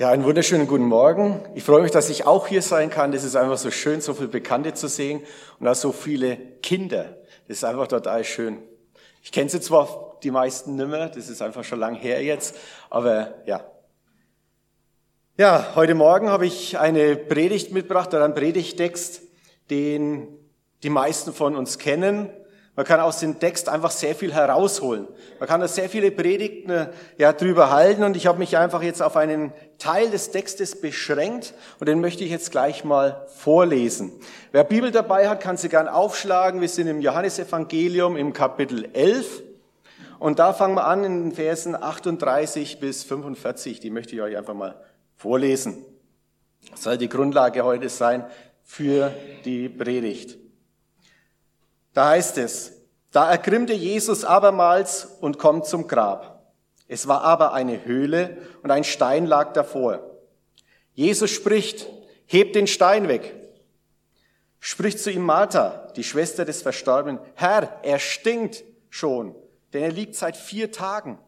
Ja, einen wunderschönen guten Morgen. Ich freue mich, dass ich auch hier sein kann. Das ist einfach so schön, so viele Bekannte zu sehen und auch so viele Kinder. Das ist einfach total schön. Ich kenne sie zwar die meisten nimmer, das ist einfach schon lang her jetzt, aber ja. Ja, heute Morgen habe ich eine Predigt mitgebracht oder einen Predigtext, den die meisten von uns kennen. Man kann aus dem Text einfach sehr viel herausholen. Man kann da sehr viele Predigten ja, drüber halten und ich habe mich einfach jetzt auf einen Teil des Textes beschränkt und den möchte ich jetzt gleich mal vorlesen. Wer Bibel dabei hat, kann sie gern aufschlagen. Wir sind im Johannesevangelium im Kapitel 11 und da fangen wir an in den Versen 38 bis 45. Die möchte ich euch einfach mal vorlesen. Das soll die Grundlage heute sein für die Predigt. Da heißt es, da ergrimmte Jesus abermals und kommt zum Grab. Es war aber eine Höhle und ein Stein lag davor. Jesus spricht, hebt den Stein weg. Spricht zu ihm Martha, die Schwester des Verstorbenen, Herr, er stinkt schon, denn er liegt seit vier Tagen.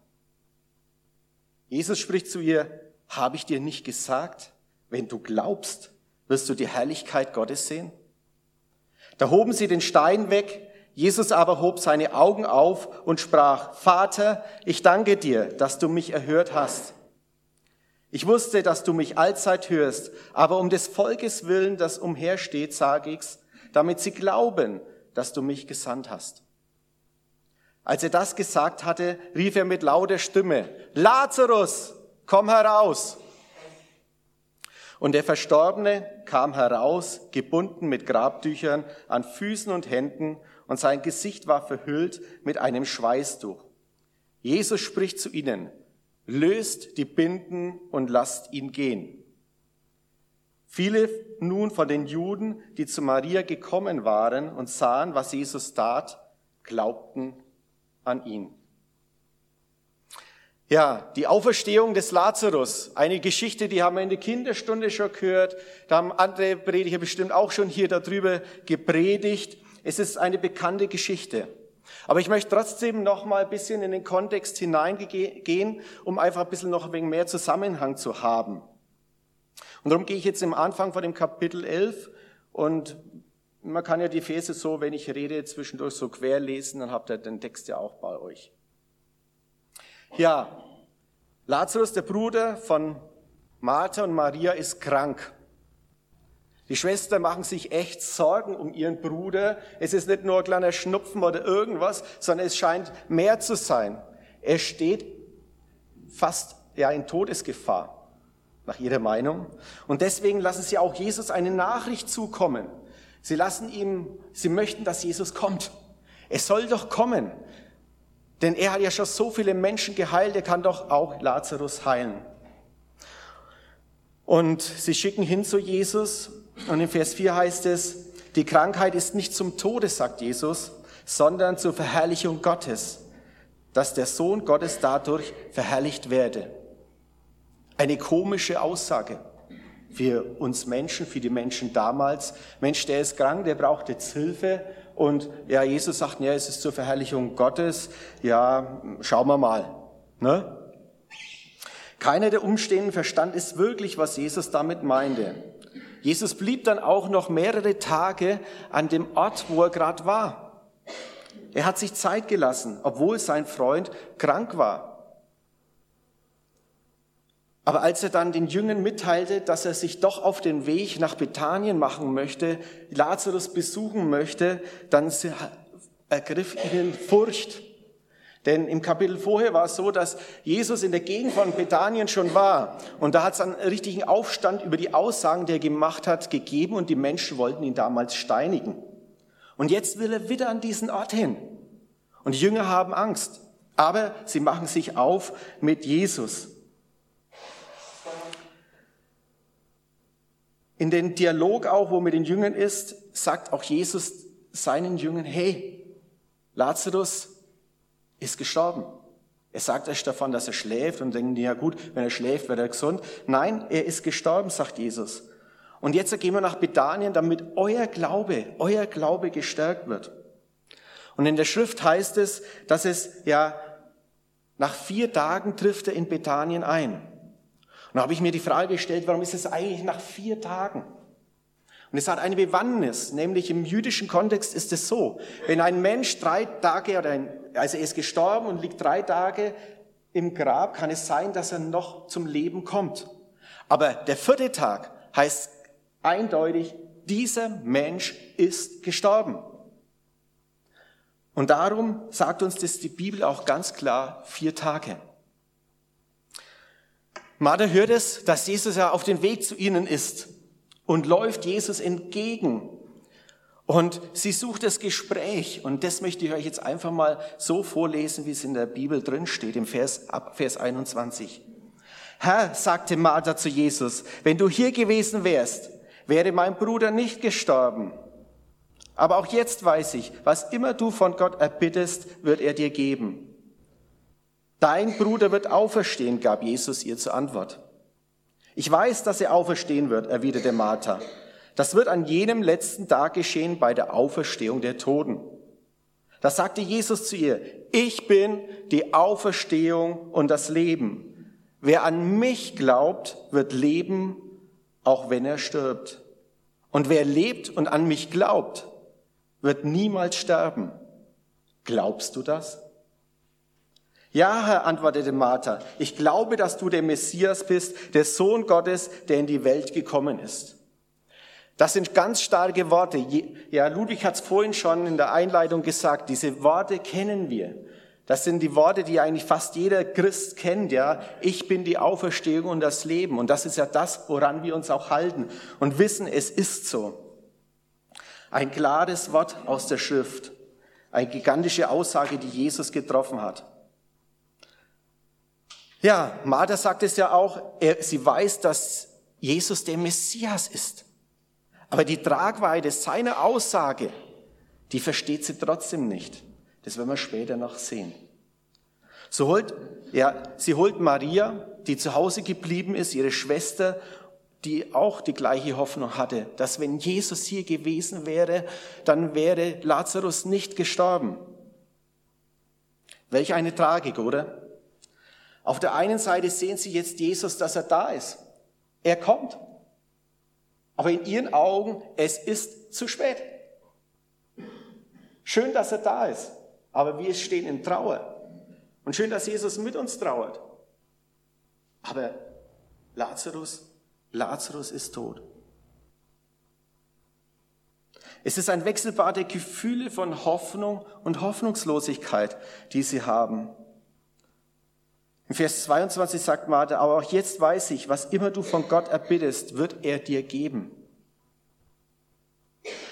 Jesus spricht zu ihr, habe ich dir nicht gesagt, wenn du glaubst, wirst du die Herrlichkeit Gottes sehen? Da hoben sie den Stein weg, Jesus aber hob seine Augen auf und sprach, Vater, ich danke dir, dass du mich erhört hast. Ich wusste, dass du mich allzeit hörst, aber um des Volkes willen, das umhersteht, sage ich's, damit sie glauben, dass du mich gesandt hast. Als er das gesagt hatte, rief er mit lauter Stimme, Lazarus, komm heraus. Und der Verstorbene kam heraus, gebunden mit Grabtüchern an Füßen und Händen, und sein Gesicht war verhüllt mit einem Schweißtuch. Jesus spricht zu ihnen, löst die Binden und lasst ihn gehen. Viele nun von den Juden, die zu Maria gekommen waren und sahen, was Jesus tat, glaubten an ihn. Ja, die Auferstehung des Lazarus, eine Geschichte, die haben wir in der Kinderstunde schon gehört, da haben andere Prediger bestimmt auch schon hier darüber gepredigt. Es ist eine bekannte Geschichte. Aber ich möchte trotzdem noch mal ein bisschen in den Kontext hineingehen, um einfach ein bisschen noch ein wenig mehr Zusammenhang zu haben. Und darum gehe ich jetzt im Anfang von dem Kapitel 11 und man kann ja die Verse so, wenn ich rede, zwischendurch so quer lesen, dann habt ihr den Text ja auch bei euch. Ja, Lazarus, der Bruder von Martha und Maria, ist krank. Die Schwestern machen sich echt Sorgen um ihren Bruder. Es ist nicht nur ein kleiner Schnupfen oder irgendwas, sondern es scheint mehr zu sein. Er steht fast ja in Todesgefahr, nach ihrer Meinung. Und deswegen lassen sie auch Jesus eine Nachricht zukommen. Sie lassen ihm, sie möchten, dass Jesus kommt. Es soll doch kommen. Denn er hat ja schon so viele Menschen geheilt, er kann doch auch Lazarus heilen. Und sie schicken hin zu Jesus und in Vers 4 heißt es, die Krankheit ist nicht zum Tode, sagt Jesus, sondern zur Verherrlichung Gottes, dass der Sohn Gottes dadurch verherrlicht werde. Eine komische Aussage für uns Menschen, für die Menschen damals. Mensch, der ist krank, der braucht jetzt Hilfe und ja, Jesus sagt, ja, es ist zur Verherrlichung Gottes. Ja, schauen wir mal. Ne? Keiner der Umstehenden verstand es wirklich, was Jesus damit meinte. Jesus blieb dann auch noch mehrere Tage an dem Ort, wo er gerade war. Er hat sich Zeit gelassen, obwohl sein Freund krank war. Aber als er dann den Jüngern mitteilte, dass er sich doch auf den Weg nach Bethanien machen möchte, Lazarus besuchen möchte, dann ergriff ihnen Furcht. Denn im Kapitel vorher war es so, dass Jesus in der Gegend von Bethanien schon war. Und da hat es einen richtigen Aufstand über die Aussagen, die er gemacht hat, gegeben und die Menschen wollten ihn damals steinigen. Und jetzt will er wieder an diesen Ort hin. Und die Jünger haben Angst. Aber sie machen sich auf mit Jesus. In den Dialog auch, wo mit den Jüngern ist, sagt auch Jesus seinen Jüngern, hey, Lazarus ist gestorben. Er sagt euch davon, dass er schläft und denkt, ja gut, wenn er schläft, wird er gesund. Nein, er ist gestorben, sagt Jesus. Und jetzt gehen wir nach Bethanien, damit euer Glaube, euer Glaube gestärkt wird. Und in der Schrift heißt es, dass es ja nach vier Tagen trifft er in Bethanien ein. Und da habe ich mir die Frage gestellt, warum ist es eigentlich nach vier Tagen? Und es hat eine Bewandtnis, nämlich im jüdischen Kontext ist es so, wenn ein Mensch drei Tage, oder ein, also er ist gestorben und liegt drei Tage im Grab, kann es sein, dass er noch zum Leben kommt. Aber der vierte Tag heißt eindeutig, dieser Mensch ist gestorben. Und darum sagt uns das die Bibel auch ganz klar, vier Tage. Martha hört es, dass Jesus ja auf dem Weg zu ihnen ist und läuft Jesus entgegen. Und sie sucht das Gespräch. Und das möchte ich euch jetzt einfach mal so vorlesen, wie es in der Bibel drin steht, im Vers, ab Vers 21. Herr, sagte Martha zu Jesus, wenn du hier gewesen wärst, wäre mein Bruder nicht gestorben. Aber auch jetzt weiß ich, was immer du von Gott erbittest, wird er dir geben. Dein Bruder wird auferstehen, gab Jesus ihr zur Antwort. Ich weiß, dass er auferstehen wird, erwiderte Martha. Das wird an jenem letzten Tag geschehen bei der Auferstehung der Toten. Da sagte Jesus zu ihr, ich bin die Auferstehung und das Leben. Wer an mich glaubt, wird leben, auch wenn er stirbt. Und wer lebt und an mich glaubt, wird niemals sterben. Glaubst du das? Ja, Herr, antwortete Martha, ich glaube, dass du der Messias bist, der Sohn Gottes, der in die Welt gekommen ist. Das sind ganz starke Worte. Ja, Ludwig hat es vorhin schon in der Einleitung gesagt, diese Worte kennen wir. Das sind die Worte, die eigentlich fast jeder Christ kennt, ja. Ich bin die Auferstehung und das Leben. Und das ist ja das, woran wir uns auch halten und wissen, es ist so. Ein klares Wort aus der Schrift. Eine gigantische Aussage, die Jesus getroffen hat. Ja, Martha sagt es ja auch, er, sie weiß, dass Jesus der Messias ist. Aber die Tragweite seiner Aussage, die versteht sie trotzdem nicht. Das werden wir später noch sehen. So holt, ja, sie holt Maria, die zu Hause geblieben ist, ihre Schwester, die auch die gleiche Hoffnung hatte, dass wenn Jesus hier gewesen wäre, dann wäre Lazarus nicht gestorben. Welch eine Tragik, oder? Auf der einen Seite sehen sie jetzt Jesus, dass er da ist. Er kommt. Aber in ihren Augen, es ist zu spät. Schön, dass er da ist. Aber wir stehen in Trauer. Und schön, dass Jesus mit uns trauert. Aber Lazarus, Lazarus ist tot. Es ist ein Wechselbad der Gefühle von Hoffnung und Hoffnungslosigkeit, die sie haben. In Vers 22 sagt Martha, aber auch jetzt weiß ich, was immer du von Gott erbittest, wird er dir geben.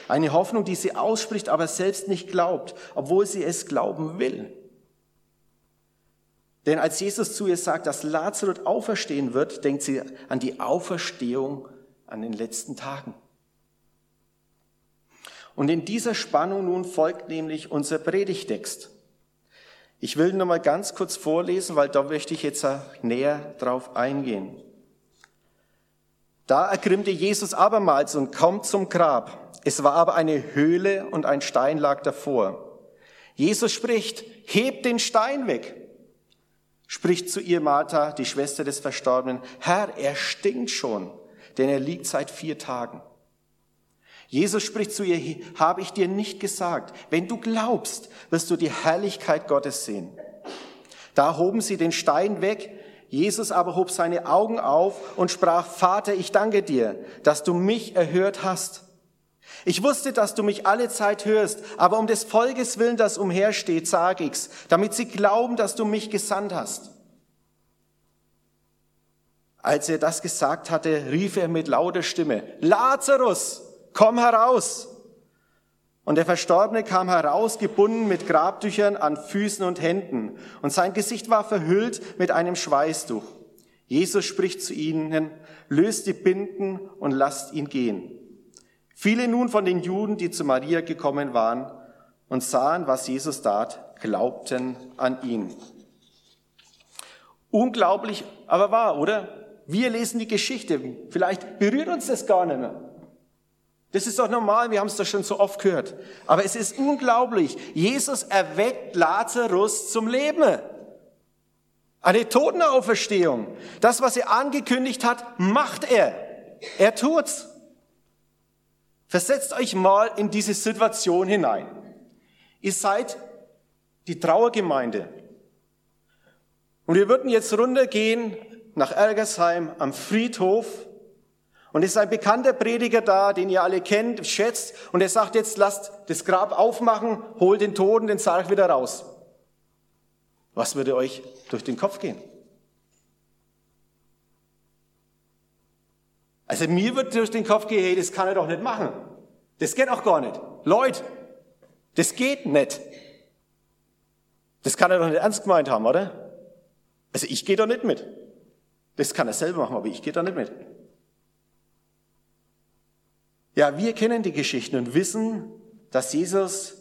Eine Hoffnung, die sie ausspricht, aber selbst nicht glaubt, obwohl sie es glauben will. Denn als Jesus zu ihr sagt, dass Lazarus auferstehen wird, denkt sie an die Auferstehung an den letzten Tagen. Und in dieser Spannung nun folgt nämlich unser Predigtext. Ich will nur mal ganz kurz vorlesen, weil da möchte ich jetzt näher drauf eingehen. Da ergrimmte Jesus abermals und kommt zum Grab. Es war aber eine Höhle und ein Stein lag davor. Jesus spricht, hebt den Stein weg. Spricht zu ihr Martha, die Schwester des Verstorbenen, Herr, er stinkt schon, denn er liegt seit vier Tagen. Jesus spricht zu ihr, habe ich dir nicht gesagt, wenn du glaubst, wirst du die Herrlichkeit Gottes sehen. Da hoben sie den Stein weg, Jesus aber hob seine Augen auf und sprach, Vater, ich danke dir, dass du mich erhört hast. Ich wusste, dass du mich alle Zeit hörst, aber um des Volkes willen, das umhersteht, sage ich's, damit sie glauben, dass du mich gesandt hast. Als er das gesagt hatte, rief er mit lauter Stimme, Lazarus, komm heraus. Und der Verstorbene kam heraus, gebunden mit Grabtüchern an Füßen und Händen, und sein Gesicht war verhüllt mit einem Schweißtuch. Jesus spricht zu ihnen, löst die Binden und lasst ihn gehen. Viele nun von den Juden, die zu Maria gekommen waren und sahen, was Jesus tat, glaubten an ihn. Unglaublich, aber wahr, oder? Wir lesen die Geschichte. Vielleicht berührt uns das gar nicht mehr. Das ist doch normal, wir haben es doch schon so oft gehört. Aber es ist unglaublich. Jesus erweckt Lazarus zum Leben. Eine Totenauferstehung. Das, was er angekündigt hat, macht er. Er tut's. Versetzt euch mal in diese Situation hinein. Ihr seid die Trauergemeinde. Und wir würden jetzt runtergehen nach Ergersheim am Friedhof. Und es ist ein bekannter Prediger da, den ihr alle kennt, schätzt. Und er sagt jetzt, lasst das Grab aufmachen, holt den Toten, den Sarg wieder raus. Was würde euch durch den Kopf gehen? Also mir wird durch den Kopf gehen, hey, das kann er doch nicht machen. Das geht auch gar nicht. Leute, das geht nicht. Das kann er doch nicht ernst gemeint haben, oder? Also ich gehe da nicht mit. Das kann er selber machen, aber ich gehe da nicht mit. Ja, wir kennen die Geschichten und wissen, dass Jesus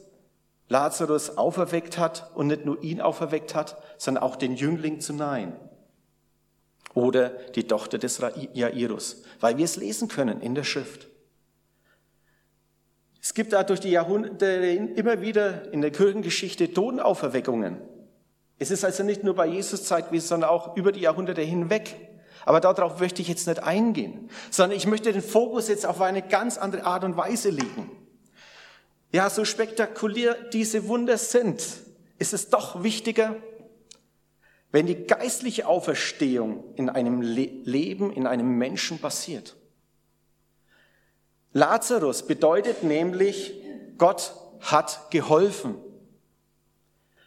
Lazarus auferweckt hat und nicht nur ihn auferweckt hat, sondern auch den Jüngling zu Nein. Oder die Tochter des Jairus, weil wir es lesen können in der Schrift. Es gibt da durch die Jahrhunderte immer wieder in der Kirchengeschichte Totenauferweckungen. Es ist also nicht nur bei Jesus Zeit gewesen, sondern auch über die Jahrhunderte hinweg. Aber darauf möchte ich jetzt nicht eingehen, sondern ich möchte den Fokus jetzt auf eine ganz andere Art und Weise legen. Ja, so spektakulär diese Wunder sind, ist es doch wichtiger, wenn die geistliche Auferstehung in einem Le Leben, in einem Menschen passiert. Lazarus bedeutet nämlich, Gott hat geholfen.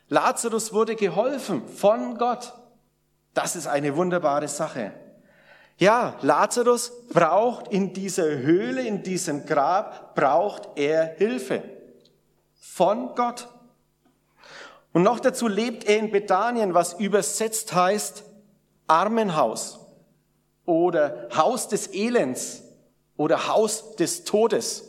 Lazarus wurde geholfen von Gott. Das ist eine wunderbare Sache. Ja, Lazarus braucht in dieser Höhle, in diesem Grab, braucht er Hilfe von Gott. Und noch dazu lebt er in Bethanien, was übersetzt heißt Armenhaus oder Haus des Elends oder Haus des Todes.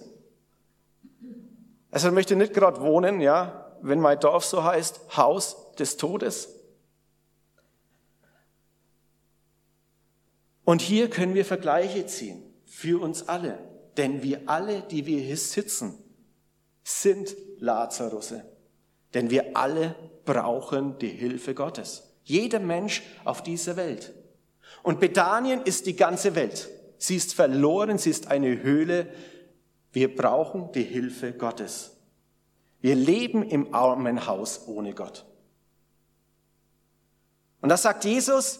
Also ich möchte nicht gerade wohnen, ja, wenn mein Dorf so heißt, Haus des Todes. Und hier können wir Vergleiche ziehen für uns alle, denn wir alle, die wir hier sitzen, sind Lazarusse, denn wir alle brauchen die Hilfe Gottes. Jeder Mensch auf dieser Welt. Und Bethanien ist die ganze Welt. Sie ist verloren, sie ist eine Höhle. Wir brauchen die Hilfe Gottes. Wir leben im Armenhaus ohne Gott. Und das sagt Jesus,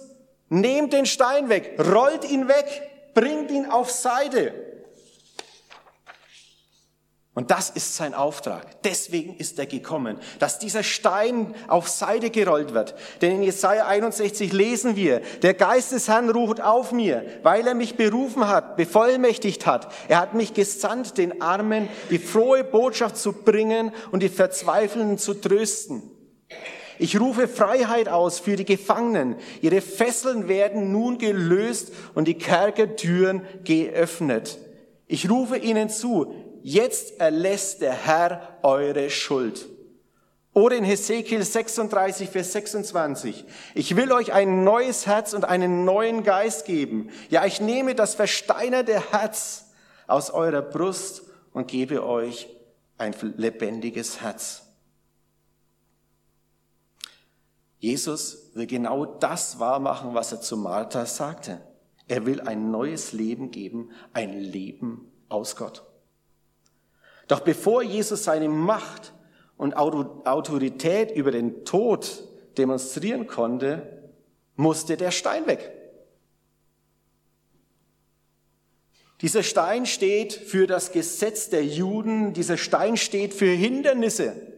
nehmt den Stein weg, rollt ihn weg, bringt ihn auf Seite. Und das ist sein Auftrag. Deswegen ist er gekommen, dass dieser Stein auf Seite gerollt wird. Denn in Jesaja 61 lesen wir, der Geist des Herrn ruht auf mir, weil er mich berufen hat, bevollmächtigt hat. Er hat mich gesandt, den Armen die frohe Botschaft zu bringen und die Verzweifelnden zu trösten. Ich rufe Freiheit aus für die Gefangenen. Ihre Fesseln werden nun gelöst und die Kerkertüren geöffnet. Ich rufe ihnen zu, jetzt erlässt der Herr eure Schuld. Oder in Hesekiel 36, Vers 26. Ich will euch ein neues Herz und einen neuen Geist geben. Ja, ich nehme das versteinerte Herz aus eurer Brust und gebe euch ein lebendiges Herz. Jesus will genau das wahrmachen, was er zu Martha sagte. Er will ein neues Leben geben, ein Leben aus Gott. Doch bevor Jesus seine Macht und Autorität über den Tod demonstrieren konnte, musste der Stein weg. Dieser Stein steht für das Gesetz der Juden, dieser Stein steht für Hindernisse.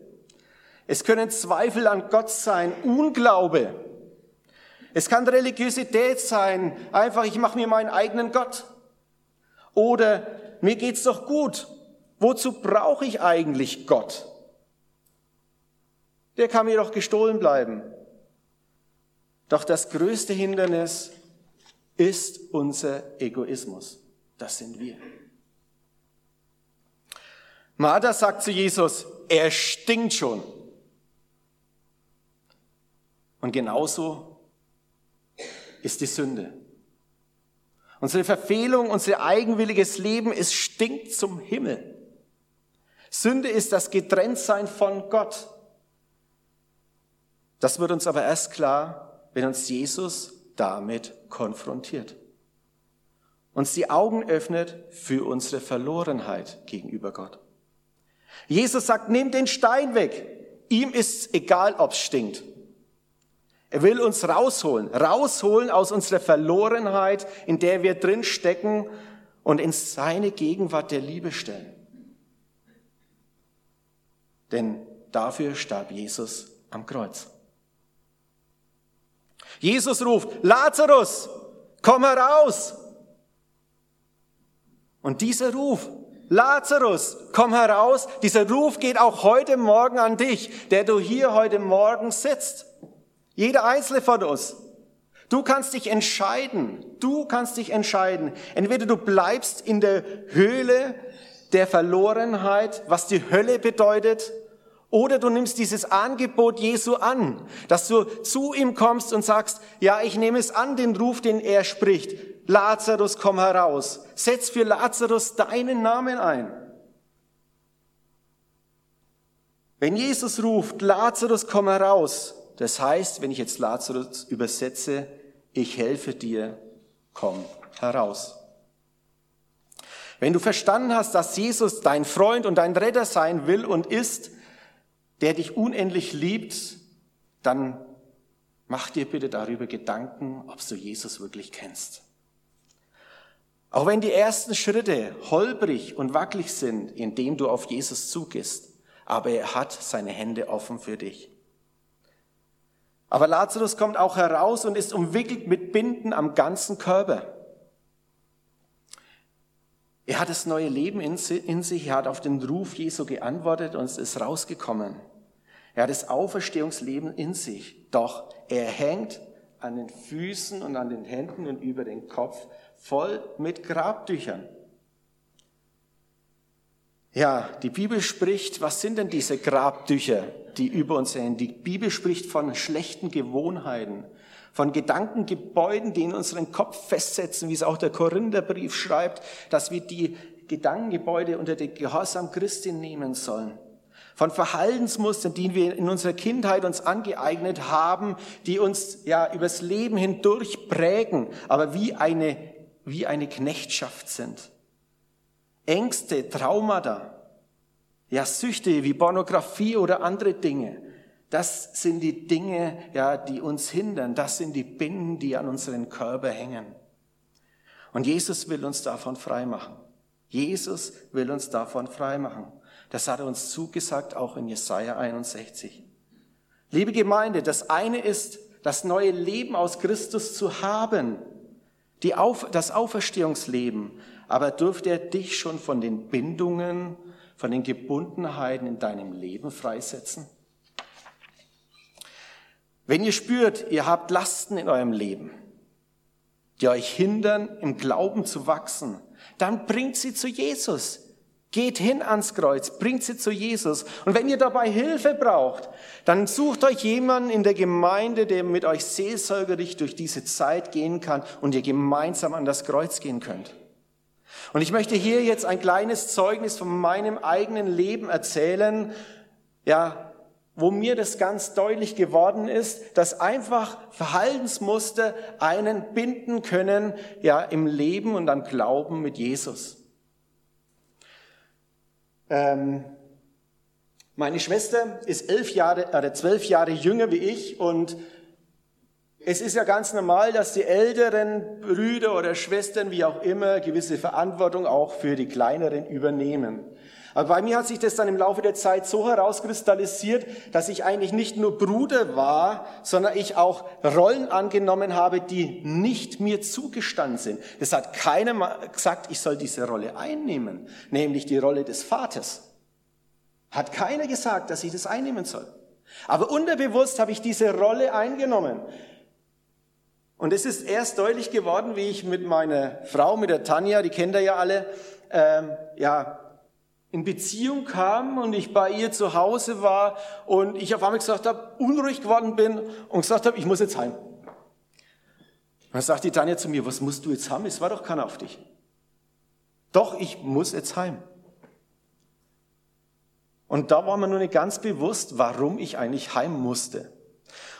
Es können Zweifel an Gott sein, Unglaube. Es kann Religiosität sein, einfach ich mache mir meinen eigenen Gott. Oder mir geht's doch gut, Wozu brauche ich eigentlich Gott? Der kann mir doch gestohlen bleiben. Doch das größte Hindernis ist unser Egoismus. Das sind wir. Martha sagt zu Jesus, er stinkt schon. Und genauso ist die Sünde. Unsere Verfehlung, unser eigenwilliges Leben, es stinkt zum Himmel. Sünde ist das Getrenntsein von Gott. Das wird uns aber erst klar, wenn uns Jesus damit konfrontiert. Uns die Augen öffnet für unsere Verlorenheit gegenüber Gott. Jesus sagt, nehmt den Stein weg. Ihm ist egal, ob's stinkt. Er will uns rausholen, rausholen aus unserer Verlorenheit, in der wir drin stecken und in seine Gegenwart der Liebe stellen. Denn dafür starb Jesus am Kreuz. Jesus ruft, Lazarus, komm heraus. Und dieser Ruf, Lazarus, komm heraus, dieser Ruf geht auch heute Morgen an dich, der du hier heute Morgen sitzt. Jeder einzelne von uns. Du kannst dich entscheiden. Du kannst dich entscheiden. Entweder du bleibst in der Höhle der Verlorenheit, was die Hölle bedeutet, oder du nimmst dieses Angebot Jesu an, dass du zu ihm kommst und sagst, ja, ich nehme es an, den Ruf, den er spricht. Lazarus, komm heraus. Setz für Lazarus deinen Namen ein. Wenn Jesus ruft, Lazarus, komm heraus, das heißt, wenn ich jetzt Lazarus übersetze, ich helfe dir, komm heraus. Wenn du verstanden hast, dass Jesus dein Freund und dein Retter sein will und ist, der dich unendlich liebt, dann mach dir bitte darüber Gedanken, ob du Jesus wirklich kennst. Auch wenn die ersten Schritte holprig und wackelig sind, indem du auf Jesus zugehst, aber er hat seine Hände offen für dich. Aber Lazarus kommt auch heraus und ist umwickelt mit Binden am ganzen Körper. Er hat das neue Leben in sich, er hat auf den Ruf Jesu geantwortet und es ist rausgekommen. Er hat das Auferstehungsleben in sich, doch er hängt an den Füßen und an den Händen und über den Kopf voll mit Grabtüchern. Ja, die Bibel spricht, was sind denn diese Grabtücher, die über uns hängen? Die Bibel spricht von schlechten Gewohnheiten, von Gedankengebäuden, die in unseren Kopf festsetzen, wie es auch der Korintherbrief schreibt, dass wir die Gedankengebäude unter den Gehorsam Christi nehmen sollen. Von Verhaltensmustern, die wir in unserer Kindheit uns angeeignet haben, die uns ja übers Leben hindurch prägen, aber wie eine, wie eine Knechtschaft sind. Ängste, Traumata, ja, Süchte wie Pornografie oder andere Dinge. Das sind die Dinge, ja, die uns hindern. Das sind die Binden, die an unseren Körper hängen. Und Jesus will uns davon frei machen. Jesus will uns davon frei machen. Das hat er uns zugesagt, auch in Jesaja 61. Liebe Gemeinde, das eine ist, das neue Leben aus Christus zu haben, die Auf, das Auferstehungsleben aber dürfte er dich schon von den Bindungen, von den Gebundenheiten in deinem Leben freisetzen? Wenn ihr spürt, ihr habt Lasten in eurem Leben, die euch hindern, im Glauben zu wachsen, dann bringt sie zu Jesus. Geht hin ans Kreuz, bringt sie zu Jesus. Und wenn ihr dabei Hilfe braucht, dann sucht euch jemanden in der Gemeinde, der mit euch seelsorgerlich durch diese Zeit gehen kann und ihr gemeinsam an das Kreuz gehen könnt. Und ich möchte hier jetzt ein kleines Zeugnis von meinem eigenen Leben erzählen, ja, wo mir das ganz deutlich geworden ist, dass einfach Verhaltensmuster einen binden können, ja, im Leben und am Glauben mit Jesus. Ähm, meine Schwester ist elf Jahre oder zwölf Jahre jünger wie ich und es ist ja ganz normal, dass die älteren Brüder oder Schwestern, wie auch immer, gewisse Verantwortung auch für die kleineren übernehmen. Aber bei mir hat sich das dann im Laufe der Zeit so herauskristallisiert, dass ich eigentlich nicht nur Bruder war, sondern ich auch Rollen angenommen habe, die nicht mir zugestanden sind. Das hat keiner gesagt, ich soll diese Rolle einnehmen, nämlich die Rolle des Vaters. Hat keiner gesagt, dass ich das einnehmen soll. Aber unterbewusst habe ich diese Rolle eingenommen. Und es ist erst deutlich geworden, wie ich mit meiner Frau, mit der Tanja, die kennt ihr ja alle, ähm, ja, in Beziehung kam und ich bei ihr zu Hause war und ich auf einmal gesagt habe, unruhig geworden bin und gesagt habe, ich muss jetzt heim. Dann sagt die Tanja zu mir, was musst du jetzt haben? Es war doch keiner auf dich. Doch, ich muss jetzt heim. Und da war mir nur nicht ganz bewusst, warum ich eigentlich heim musste.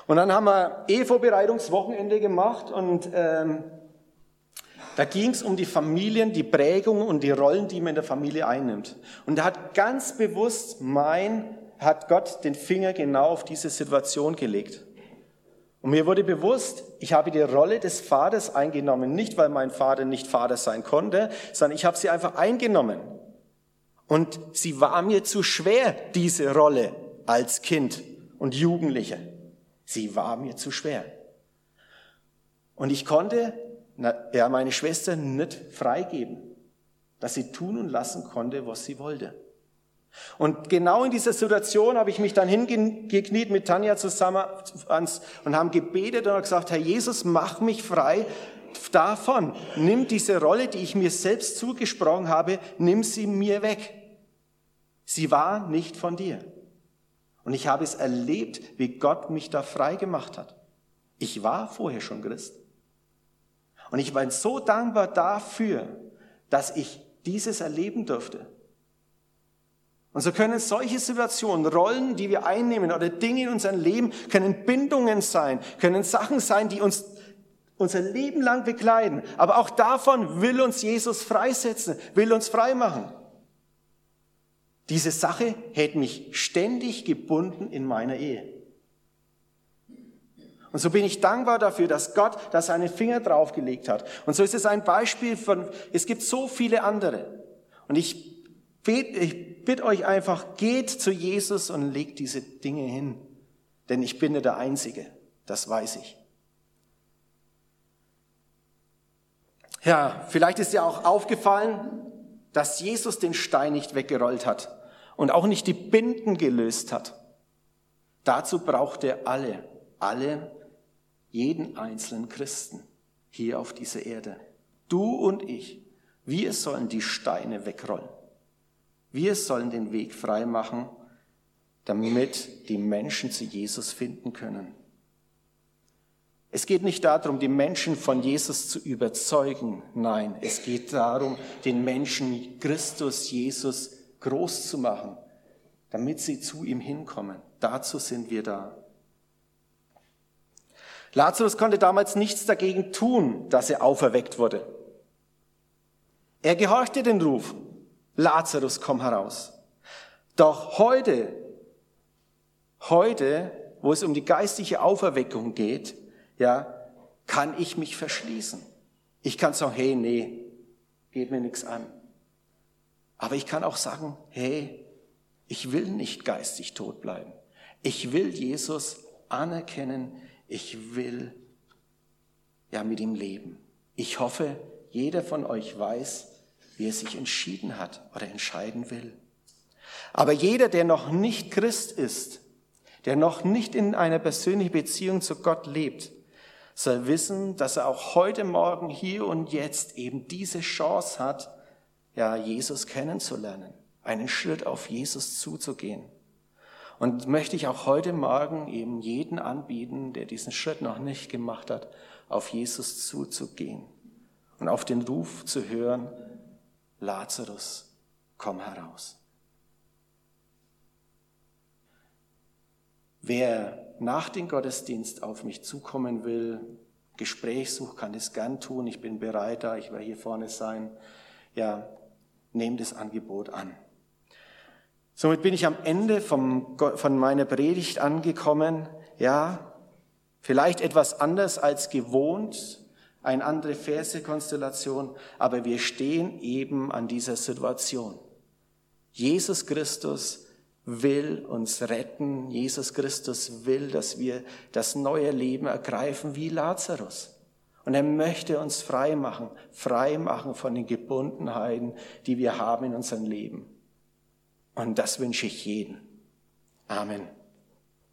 Und dann haben wir Ehevorbereitungswochenende gemacht und ähm, da ging es um die Familien, die Prägung und die Rollen, die man in der Familie einnimmt. Und da hat ganz bewusst mein, hat Gott den Finger genau auf diese Situation gelegt. Und mir wurde bewusst, ich habe die Rolle des Vaters eingenommen, nicht weil mein Vater nicht Vater sein konnte, sondern ich habe sie einfach eingenommen. Und sie war mir zu schwer, diese Rolle als Kind und Jugendliche. Sie war mir zu schwer. Und ich konnte ja, meine Schwester nicht freigeben, dass sie tun und lassen konnte, was sie wollte. Und genau in dieser Situation habe ich mich dann hingekniet mit Tanja zusammen und haben gebetet und gesagt, Herr Jesus, mach mich frei davon. Nimm diese Rolle, die ich mir selbst zugesprochen habe, nimm sie mir weg. Sie war nicht von dir. Und ich habe es erlebt, wie Gott mich da frei gemacht hat. Ich war vorher schon Christ. Und ich war so dankbar dafür, dass ich dieses erleben durfte. Und so können solche Situationen, Rollen, die wir einnehmen oder Dinge in unserem Leben, können Bindungen sein, können Sachen sein, die uns unser Leben lang begleiten. Aber auch davon will uns Jesus freisetzen, will uns frei machen. Diese Sache hätte mich ständig gebunden in meiner Ehe. Und so bin ich dankbar dafür, dass Gott da seinen Finger draufgelegt hat. Und so ist es ein Beispiel von, es gibt so viele andere. Und ich bitte, ich bitte euch einfach, geht zu Jesus und legt diese Dinge hin. Denn ich bin nicht der Einzige. Das weiß ich. Ja, vielleicht ist dir auch aufgefallen, dass Jesus den Stein nicht weggerollt hat und auch nicht die Binden gelöst hat. Dazu braucht er alle, alle jeden einzelnen Christen hier auf dieser Erde. Du und ich, wir sollen die Steine wegrollen. Wir sollen den Weg frei machen, damit die Menschen zu Jesus finden können. Es geht nicht darum, die Menschen von Jesus zu überzeugen. Nein, es geht darum, den Menschen Christus, Jesus groß zu machen, damit sie zu ihm hinkommen. Dazu sind wir da. Lazarus konnte damals nichts dagegen tun, dass er auferweckt wurde. Er gehorchte den Ruf, Lazarus, komm heraus. Doch heute, heute, wo es um die geistliche Auferweckung geht, ja, kann ich mich verschließen. Ich kann sagen, hey, nee, geht mir nichts an. Aber ich kann auch sagen, hey, ich will nicht geistig tot bleiben. Ich will Jesus anerkennen, ich will ja mit ihm leben. Ich hoffe, jeder von euch weiß, wie er sich entschieden hat oder entscheiden will. Aber jeder, der noch nicht Christ ist, der noch nicht in einer persönlichen Beziehung zu Gott lebt, soll wissen, dass er auch heute Morgen, hier und jetzt eben diese Chance hat, ja, Jesus kennenzulernen, einen Schritt auf Jesus zuzugehen. Und möchte ich auch heute Morgen eben jeden anbieten, der diesen Schritt noch nicht gemacht hat, auf Jesus zuzugehen und auf den Ruf zu hören, Lazarus, komm heraus. Wer nach dem Gottesdienst auf mich zukommen will, Gespräch sucht, kann das gern tun. Ich bin bereit da, ich werde hier vorne sein. Ja, nehmt das Angebot an. Somit bin ich am Ende vom, von meiner Predigt angekommen. Ja, vielleicht etwas anders als gewohnt, eine andere Verse-Konstellation, aber wir stehen eben an dieser Situation. Jesus Christus will uns retten. Jesus Christus will, dass wir das neue Leben ergreifen wie Lazarus. Und er möchte uns frei machen, frei machen von den Gebundenheiten, die wir haben in unserem Leben. Und das wünsche ich jeden. Amen.